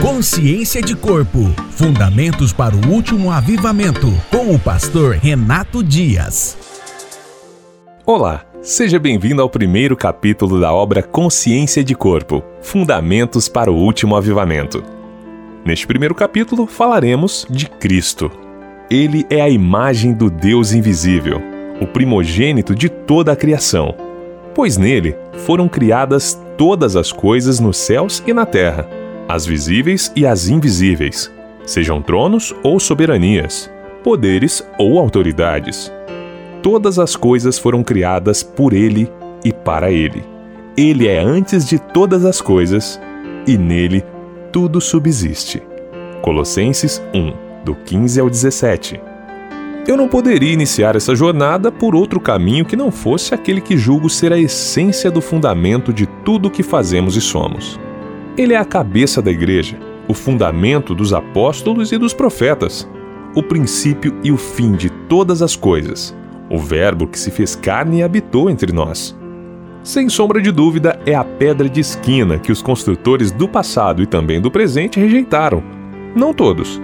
Consciência de Corpo Fundamentos para o Último Avivamento, com o pastor Renato Dias. Olá, seja bem-vindo ao primeiro capítulo da obra Consciência de Corpo Fundamentos para o Último Avivamento. Neste primeiro capítulo falaremos de Cristo. Ele é a imagem do Deus invisível, o primogênito de toda a criação, pois nele foram criadas todas as coisas nos céus e na terra, as visíveis e as invisíveis, sejam tronos ou soberanias, poderes ou autoridades. Todas as coisas foram criadas por ele e para ele. Ele é antes de todas as coisas e nele tudo subsiste. Colossenses 1, do 15 ao 17. Eu não poderia iniciar essa jornada por outro caminho que não fosse aquele que julgo ser a essência do fundamento de tudo o que fazemos e somos. Ele é a cabeça da igreja, o fundamento dos apóstolos e dos profetas, o princípio e o fim de todas as coisas, o Verbo que se fez carne e habitou entre nós. Sem sombra de dúvida, é a pedra de esquina que os construtores do passado e também do presente rejeitaram. Não todos,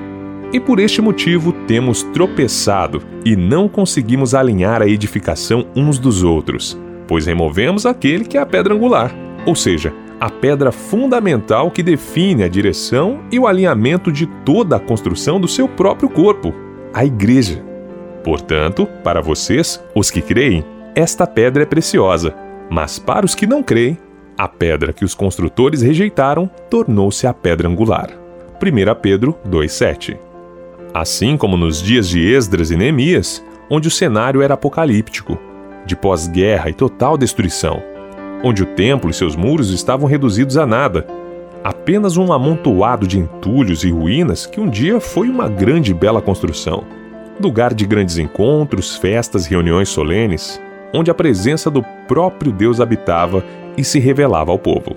e por este motivo temos tropeçado e não conseguimos alinhar a edificação uns dos outros, pois removemos aquele que é a pedra angular, ou seja, a pedra fundamental que define a direção e o alinhamento de toda a construção do seu próprio corpo, a Igreja. Portanto, para vocês, os que creem, esta pedra é preciosa, mas para os que não creem, a pedra que os construtores rejeitaram tornou-se a pedra angular. 1 Pedro 2,7 Assim como nos dias de Esdras e Neemias, onde o cenário era apocalíptico, de pós-guerra e total destruição, onde o templo e seus muros estavam reduzidos a nada, apenas um amontoado de entulhos e ruínas que um dia foi uma grande e bela construção, lugar de grandes encontros, festas, reuniões solenes, onde a presença do próprio Deus habitava e se revelava ao povo.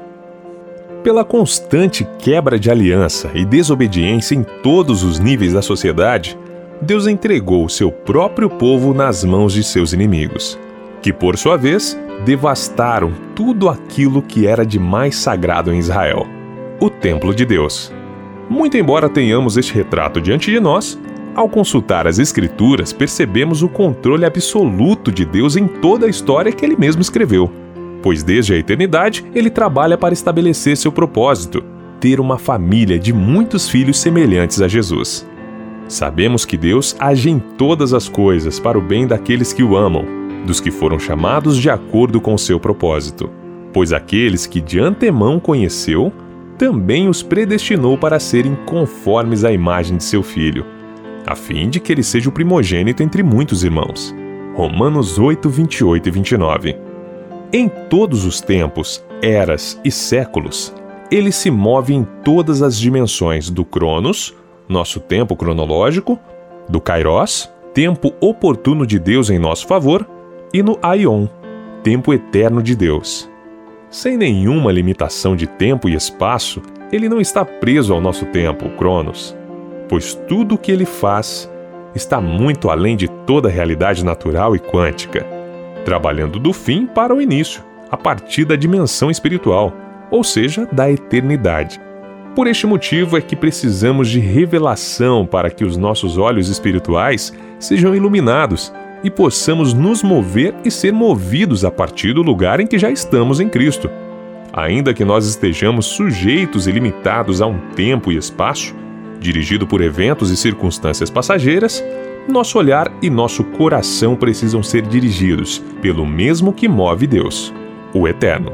Pela constante quebra de aliança e desobediência em todos os níveis da sociedade, Deus entregou o seu próprio povo nas mãos de seus inimigos, que por sua vez devastaram tudo aquilo que era de mais sagrado em Israel o templo de Deus. Muito embora tenhamos este retrato diante de nós, ao consultar as Escrituras percebemos o controle absoluto de Deus em toda a história que ele mesmo escreveu pois desde a eternidade ele trabalha para estabelecer seu propósito, ter uma família de muitos filhos semelhantes a Jesus. Sabemos que Deus age em todas as coisas para o bem daqueles que o amam, dos que foram chamados de acordo com seu propósito. Pois aqueles que de antemão conheceu, também os predestinou para serem conformes à imagem de seu filho, a fim de que ele seja o primogênito entre muitos irmãos. Romanos 8, 28 e 29. Em todos os tempos, eras e séculos, ele se move em todas as dimensões do Cronos, nosso tempo cronológico, do Kairos, tempo oportuno de Deus em nosso favor, e no Aion, tempo eterno de Deus. Sem nenhuma limitação de tempo e espaço, ele não está preso ao nosso tempo, Cronos, pois tudo o que ele faz está muito além de toda realidade natural e quântica trabalhando do fim para o início, a partir da dimensão espiritual, ou seja, da eternidade. Por este motivo é que precisamos de revelação para que os nossos olhos espirituais sejam iluminados e possamos nos mover e ser movidos a partir do lugar em que já estamos em Cristo. Ainda que nós estejamos sujeitos e limitados a um tempo e espaço, dirigido por eventos e circunstâncias passageiras, nosso olhar e nosso coração precisam ser dirigidos pelo mesmo que move Deus, o Eterno.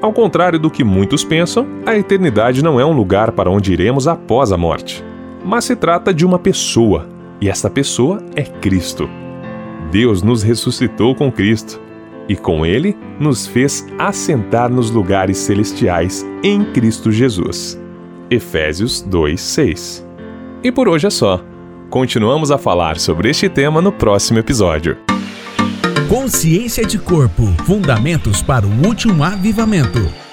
Ao contrário do que muitos pensam, a eternidade não é um lugar para onde iremos após a morte, mas se trata de uma pessoa, e essa pessoa é Cristo. Deus nos ressuscitou com Cristo e com ele nos fez assentar nos lugares celestiais em Cristo Jesus. Efésios 2:6. E por hoje é só. Continuamos a falar sobre este tema no próximo episódio. Consciência de Corpo Fundamentos para o Último Avivamento.